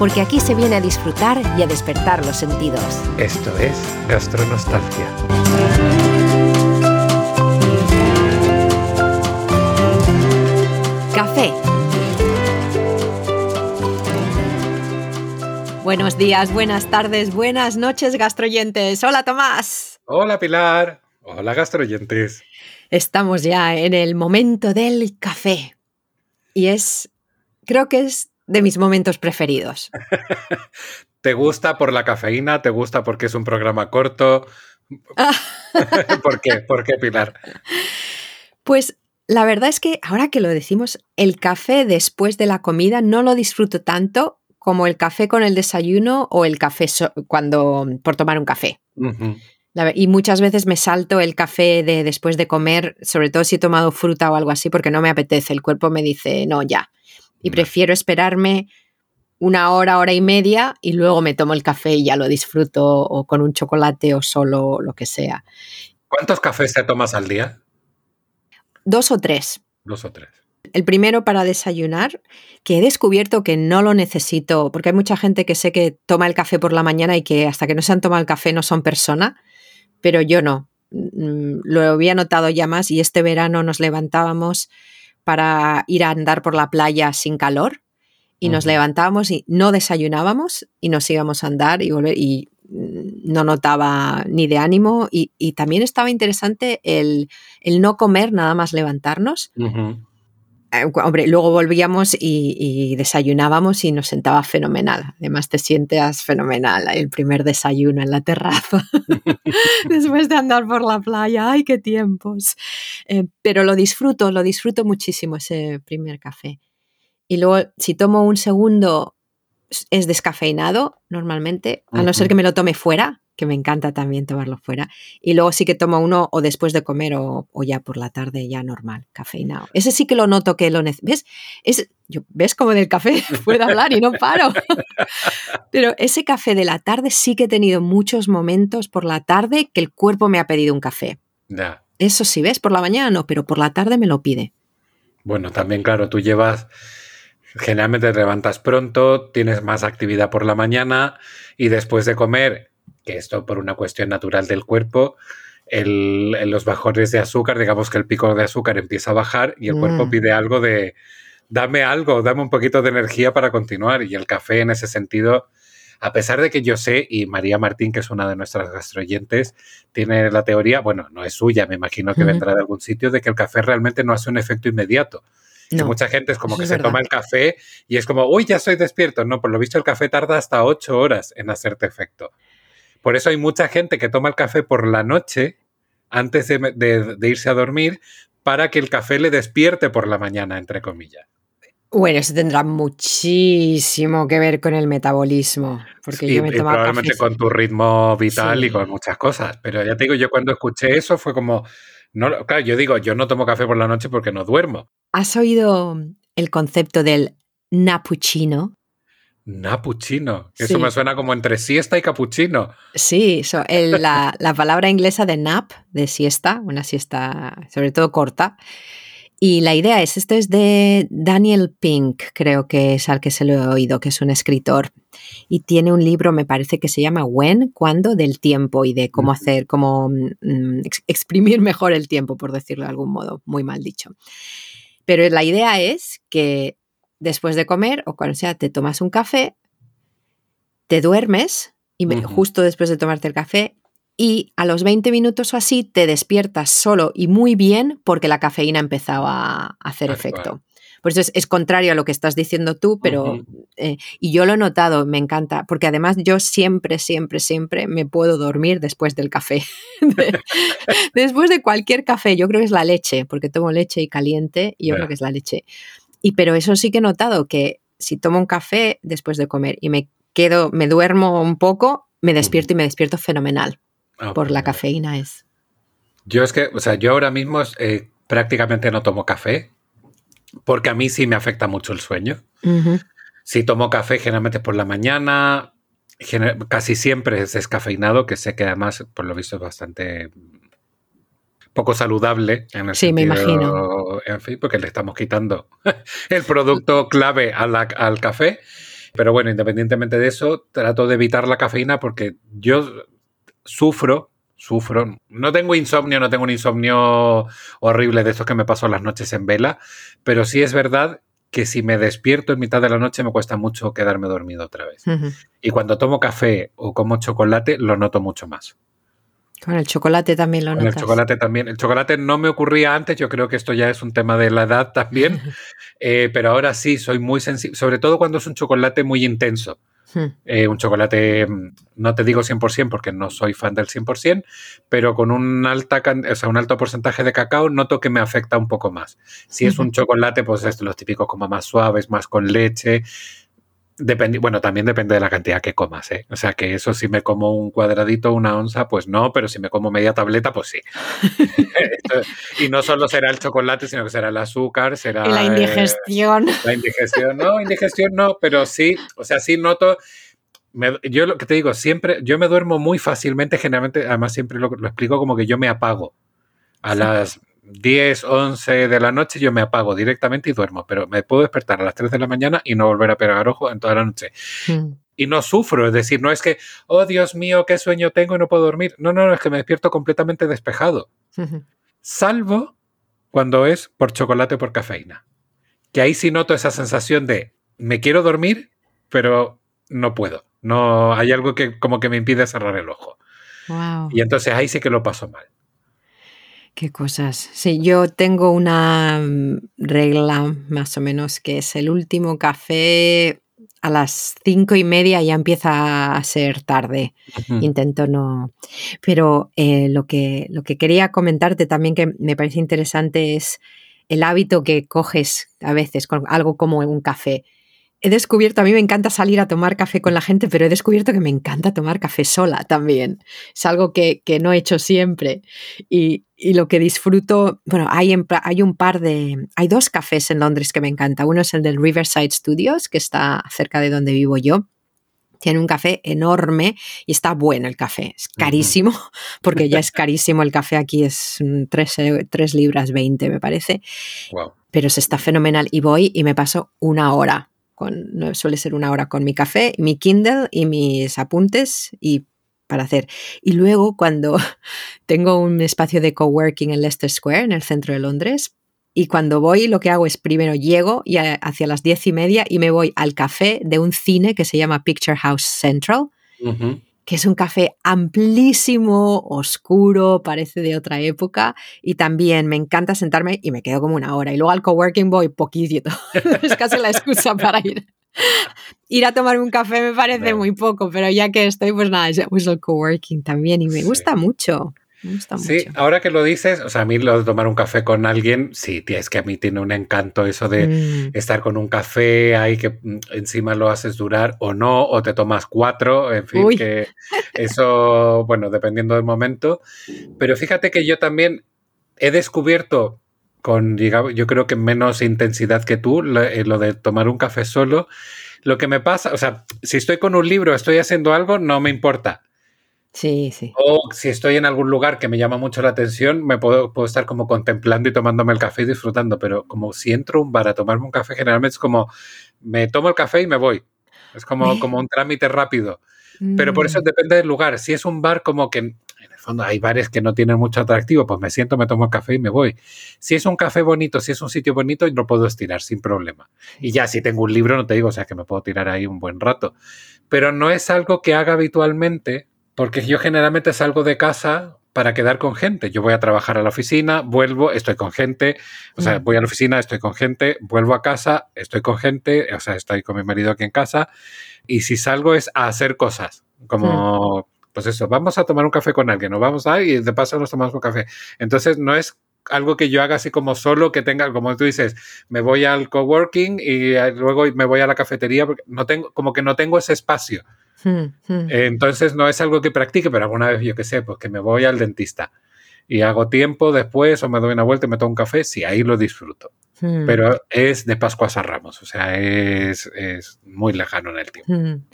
porque aquí se viene a disfrutar y a despertar los sentidos. Esto es Gastronostalgia. Café. Buenos días, buenas tardes, buenas noches, gastroyentes. Hola, Tomás. Hola, Pilar. Hola, gastroyentes. Estamos ya en el momento del café. Y es, creo que es de mis momentos preferidos. ¿Te gusta por la cafeína? ¿Te gusta porque es un programa corto? ¿Por qué? ¿Por qué, Pilar? Pues la verdad es que ahora que lo decimos, el café después de la comida no lo disfruto tanto como el café con el desayuno o el café cuando por tomar un café. Y muchas veces me salto el café de después de comer, sobre todo si he tomado fruta o algo así, porque no me apetece. El cuerpo me dice, no, ya. Y prefiero esperarme una hora, hora y media y luego me tomo el café y ya lo disfruto o con un chocolate o solo lo que sea. ¿Cuántos cafés te tomas al día? Dos o tres. Dos o tres. El primero para desayunar, que he descubierto que no lo necesito, porque hay mucha gente que sé que toma el café por la mañana y que hasta que no se han tomado el café no son persona, pero yo no. Mm, lo había notado ya más y este verano nos levantábamos para ir a andar por la playa sin calor y nos levantábamos y no desayunábamos y nos íbamos a andar y volver y no notaba ni de ánimo y, también estaba interesante el, no comer nada más levantarnos. Hombre, luego volvíamos y, desayunábamos y nos sentaba fenomenal. Además te sientes fenomenal el primer desayuno en la terraza después de andar por la playa. ¡Ay, qué tiempos! Eh, pero lo disfruto, lo disfruto muchísimo ese primer café. Y luego, si tomo un segundo, es descafeinado normalmente, a no ser que me lo tome fuera, que me encanta también tomarlo fuera. Y luego sí que tomo uno o después de comer o, ya por la tarde, ya normal, cafeinado. Ese sí que lo noto que lo. ¿Ves? Es, yo, ¿Ves como del café puedo hablar y no paro? Pero ese café de la tarde sí que he tenido muchos momentos por la tarde que el cuerpo me ha pedido un café. Eso sí, ¿ves? Por la mañana no, pero por la tarde me lo pide. Bueno, también, claro, tú llevas Generalmente te levantas pronto, tienes más actividad por la mañana y después de comer, que esto por una cuestión natural del cuerpo, el, los bajones de azúcar, digamos que el pico de azúcar empieza a bajar y el cuerpo mm. pide algo de, dame algo, dame un poquito de energía para continuar. Y el café en ese sentido, a pesar de que yo sé, y María Martín, que es una de nuestras gastroyentes, tiene la teoría, bueno, no es suya, me imagino que vendrá de algún sitio, de que el café realmente no hace un efecto inmediato mucha gente es como que se toma el café y es como, uy, ya soy despierto. No, por lo visto el café tarda hasta ocho horas en hacerte efecto. Por eso hay mucha gente que toma el café por la noche antes de, irse a dormir para que el café le despierte por la mañana, entre comillas. Bueno, eso tendrá muchísimo que ver con el metabolismo. Porque yo me probablemente con tu ritmo vital y con muchas cosas. Pero ya te digo, yo cuando escuché eso fue como, no, claro, yo digo, yo no tomo café por la noche porque no duermo. ¿Has oído el concepto del napuchino? Napuchino. Eso me suena como entre siesta y capuchino. Sí, la, la, palabra inglesa de nap, de siesta, una siesta sobre todo corta. Y la idea es, esto es de Daniel Pink, creo que es al que se lo he oído, que es un escritor. Y tiene un libro, me parece que se llama When, cuando, del tiempo y de cómo hacer, cómo mm, exprimir mejor el tiempo, por decirlo de algún modo, muy mal dicho. Pero la idea es que después de comer o cuando sea, te tomas un café, te duermes y justo después de tomarte el café y a los 20 minutos o así te despiertas solo y muy bien porque la cafeína ha empezado a hacer efecto. Por eso es, contrario a lo que estás diciendo tú, pero... Eh, y yo lo he notado, me encanta, porque además yo siempre, siempre, siempre me puedo dormir después del café. después de cualquier café, yo creo que es la leche, porque tomo leche y caliente, y yo creo que es la leche. Y pero eso sí que he notado, que si tomo un café después de comer y me quedo, me duermo un poco, me despierto y me despierto fenomenal. Ah, por la cafeína es. Yo es que, o sea, yo ahora mismo eh, prácticamente no tomo café porque a mí sí me afecta mucho el sueño. Si tomo café generalmente por la mañana, casi siempre es descafeinado, que sé que además, por lo visto, es bastante poco saludable. En el Sí, me sentido- En fin, porque le estamos quitando el producto clave a la- al café. Pero bueno, independientemente de eso, trato de evitar la cafeína porque yo sufro, sufro. No tengo insomnio, no tengo un insomnio horrible de estos que me paso las noches en vela, pero sí es verdad que si me despierto en mitad de la noche me cuesta mucho quedarme dormido otra vez. Y cuando tomo café o como chocolate, lo noto mucho más. Con el chocolate también lo Con el chocolate también. El chocolate no me ocurría antes, yo creo que esto ya es un tema de la edad también, eh, pero ahora sí soy muy sensible, sobre todo cuando es un chocolate muy intenso. Ujú. Eh, un chocolate, mm, no te digo 100% porque no soy fan del 100%, pero con un, alta, o sea, un alto porcentaje de cacao noto que me afecta un poco más. Si es un chocolate, pues es de los típicos como más suaves, más con leche. Dependi- bueno, también depende de la cantidad que comas, ¿eh? O sea, que eso si me como un cuadradito, una onza, pues no, pero si me como media tableta, pues sí. Y no solo será el chocolate, sino que será el azúcar, será... Y la eh, indigestión. la indigestión, no, indigestión no, pero sí, o sea, sí noto. me- yo lo que te digo, siempre, yo me duermo muy fácilmente, generalmente, además siempre lo, lo explico como que yo me apago. A las 10, 11 de la noche yo me apago directamente y duermo, pero me puedo despertar a las 3 de la mañana y no volver a pegar ojo en toda la noche. Ujú. Y no sufro, es decir, no es que, oh Dios mío, qué sueño tengo y no puedo dormir. No, no, no, es que me despierto completamente despejado salvo cuando es por chocolate o por cafeína. Que ahí sí noto esa sensación de me quiero dormir, pero no puedo. No hay algo que como que me impide cerrar el ojo. Wow. Y entonces ahí sí que lo paso mal. Qué cosas. Sí, yo tengo una mm, regla más o menos que es el último café a las cinco y media ya empieza a ser tarde. Intento no. Pero eh, lo, que, lo que quería comentarte también que me parece interesante es el hábito que coges a veces con algo como un café. He descubierto, a mí me encanta salir a tomar café con la gente, pero he descubierto que me encanta tomar café sola también. Es algo que, que no he hecho siempre. Y, y lo que disfruto, bueno, hay, en hay un par de, hay dos cafés en Londres que me encanta. Uno es el del Riverside Studios, que está cerca de donde vivo yo. Tiene un café enorme y está bueno el café. Es carísimo, porque ya es carísimo el café aquí, es 3, libras 20 me parece, Wow. pero se está fenomenal. Y voy y me paso una hora. Con, suele ser una hora con mi café, mi Kindle y mis apuntes y para hacer. Y luego cuando tengo un espacio de coworking en Leicester Square, en el centro de Londres, y cuando voy lo que hago es primero llego y hacia las diez y media y me voy al café de un cine que se llama Picture House Central, Ujú. Que es un café amplísimo, oscuro, parece de otra época, y también me encanta sentarme y me quedo como una hora. Y luego al coworking voy poquito, es casi la excusa para ir. Ir a tomar un café me parece muy poco, pero ya que estoy, pues nada, pues el coworking también, y me Sí. gusta mucho. Me gusta Sí, mucho. ahora que lo dices, o sea, a mí lo de tomar un café con alguien, sí, tía, es que a mí tiene un encanto eso de Mm, estar con un café ahí que mm, encima lo haces durar o no, o te tomas cuatro, en fin, Uy. que eso, bueno, dependiendo del momento. Pero fíjate que yo también he descubierto con, yo creo que menos intensidad que tú, lo, eh, lo de tomar un café solo. Lo que me pasa, o sea, si estoy con un libro, estoy haciendo algo, no me importa. Sí, sí. O si estoy en algún lugar que me llama mucho la atención, me puedo, puedo estar como contemplando y tomándome el café y disfrutando. Pero como si entro a un bar a tomarme un café, generalmente es como me tomo el café y me voy. Es como, como un trámite rápido. Pero por eso Mm, depende del lugar. Si es un bar como que en el fondo hay bares que no tienen mucho atractivo, pues me siento, me tomo el café y me voy. Si es un café bonito, si es un sitio bonito, lo puedo estirar sin problema. Y ya si tengo un libro, no te digo, o sea que me puedo tirar ahí un buen rato. Pero no es algo que haga habitualmente, porque yo generalmente salgo de casa para quedar con gente. Yo voy a trabajar a la oficina, vuelvo, estoy con gente, o sea, Mm. voy a la oficina, estoy con gente, vuelvo a casa, estoy con gente, o sea, estoy con mi marido aquí en casa, y si salgo es a hacer cosas, como, pues eso, vamos a tomar un café con alguien, o vamos a, y de paso nos tomamos un café. Entonces, no es algo que yo haga así como solo, que tenga, como tú dices, me voy al coworking y eh, luego me voy a la cafetería, porque no tengo, como que no tengo ese espacio. Entonces no es algo que practique, pero alguna vez yo que sé, pues que me voy al dentista y hago tiempo después o me doy una vuelta y me tomo un café, sí, ahí lo disfruto. Hmm. Pero es de Pascuas a Ramos, o sea, es, es muy lejano en el tiempo. Hmm.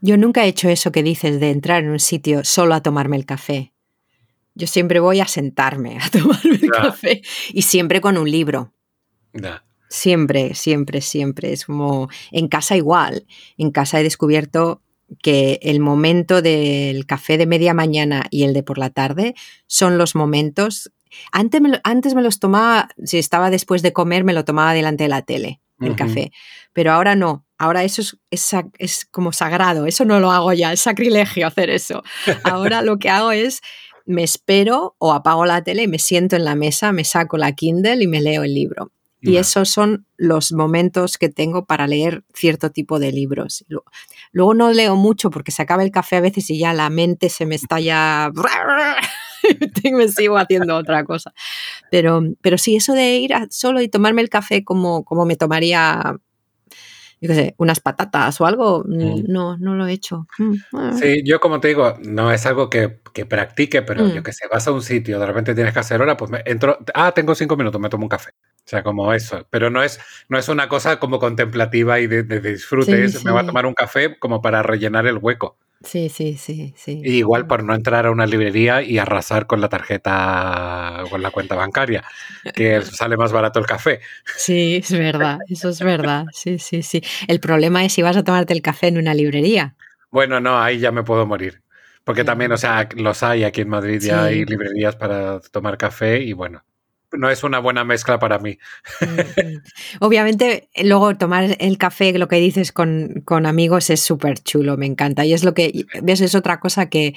Yo nunca he hecho eso que dices de entrar en un sitio solo a tomarme el café. Yo siempre voy a sentarme a tomarme el café y siempre con un libro. Siempre, siempre, siempre. Es como en casa igual. En casa he descubierto que el momento del café de media mañana y el de por la tarde son los momentos. Antes me, lo- antes me los tomaba, si estaba después de comer, me lo tomaba delante de la tele, el café. Pero ahora no. Ahora eso es, es es como sagrado. Eso no lo hago ya. Es sacrilegio hacer eso. Ahora lo que hago es me espero o apago la tele y me siento en la mesa, me saco la Kindle y me leo el libro. Y esos son los momentos que tengo para leer cierto tipo de libros. Lu- Luego no leo mucho porque se acaba el café a veces y ya la mente se me está ya... y me sigo haciendo otra cosa. Pero, pero sí, eso de ir a- solo y tomarme el café como, como me tomaría, yo qué sé, unas patatas o algo, Mm. no, no lo he hecho. Mm, ah. Sí, yo como te digo, no es algo que, que practique, pero Mm. yo que sé, vas a un sitio, de repente tienes que hacer hora, pues me entro, ah, tengo cinco minutos, me tomo un café. O sea, como eso. Pero no es, no es una cosa como contemplativa y de, de disfrute, Sí, es, me voy a tomar un café como para rellenar el hueco. Sí, sí, sí, sí. Y igual por no entrar a una librería y arrasar con la tarjeta, con la cuenta bancaria, que sale más barato el café. Sí, es verdad, eso es verdad. Sí, sí, sí. El problema es si vas a tomarte el café en una librería. Bueno, no, ahí ya me puedo morir. Porque también, o sea, los hay aquí en Madrid, ya Sí. hay librerías para tomar café y bueno, no es una buena mezcla para mí. Obviamente, luego tomar el café, lo que dices con, con amigos, es súper chulo, me encanta. Y es lo que, ves, es otra cosa que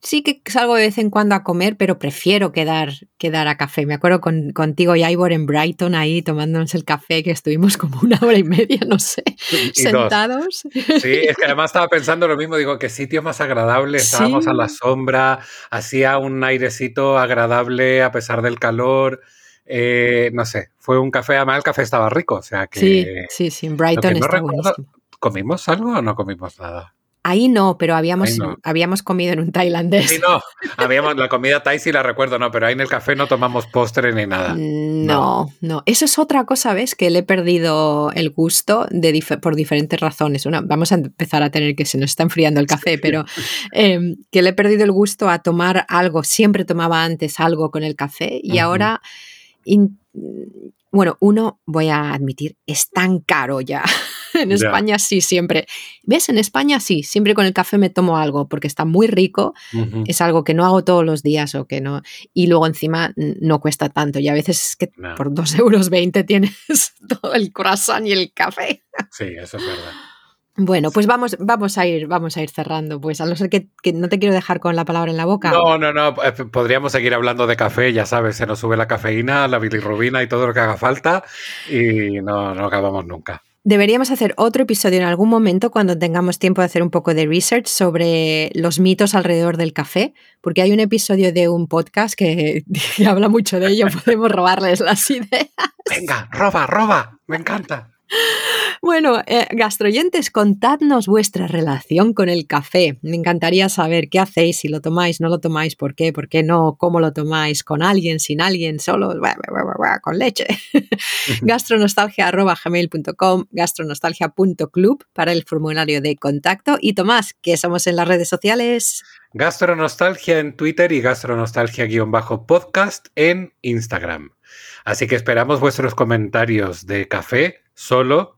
sí que salgo de vez en cuando a comer, pero prefiero quedar, quedar a café. Me acuerdo con, contigo y Ivor en Brighton, ahí tomándonos el café, que estuvimos como una hora y media, no sé, Y dos. sentados. Sí, es que además estaba pensando lo mismo, digo, qué sitio más agradable, estábamos Sí. a la sombra, hacía un airecito agradable a pesar del calor, eh, no sé, fue un café, además el café estaba rico, o sea que... Sí, sí, sí, en Brighton no está recuerdo- buenísimo. ¿Comimos algo o no comimos nada? Ahí no, pero habíamos, no. habíamos comido en un tailandés. Sí, no, habíamos la comida Thai sí la recuerdo, no, pero ahí en el café no tomamos postre ni nada. No, no. Eso es otra cosa, ¿ves? Que le he perdido el gusto de dif- por diferentes razones. Una, vamos a empezar a tener que se nos está enfriando el café, pero eh, que le he perdido el gusto a tomar algo. Siempre tomaba antes algo con el café y ahora, in- bueno, uno, voy a admitir, es tan caro ya. En. España sí, siempre. ¿Ves? En España sí, siempre con el café me tomo algo porque está muy rico es algo que no hago todos los días o que no. Y luego encima no cuesta tanto. Y a veces es que No. por 2,20 euros tienes todo el croissant y el café. Sí, eso es verdad. Bueno, pues vamos, vamos a ir, vamos a ir cerrando. Pues a no ser que, que no te quiero dejar con la palabra en la boca. No, no, no, eh, podríamos seguir hablando de café, ya sabes, se nos sube la cafeína, la bilirrubina y todo lo que haga falta y no, no acabamos nunca. Deberíamos hacer otro episodio en algún momento cuando tengamos tiempo de hacer un poco de research sobre los mitos alrededor del café, porque hay un episodio de un podcast que, habla mucho de ello. Podemos robarles las ideas. Venga, roba, roba, me encanta. Bueno, eh, gastroyentes, contadnos vuestra relación con el café. Me encantaría saber qué hacéis, si lo tomáis, no lo tomáis, por qué, por qué no, cómo lo tomáis, con alguien, sin alguien, solo, con leche. gastronostalgia.gmail.com, gastronostalgia.club para el formulario de contacto. Y Tomás, que somos en las redes sociales. Gastronostalgia en Twitter y gastronostalgia-podcast en Instagram. Así que esperamos vuestros comentarios de café, solo,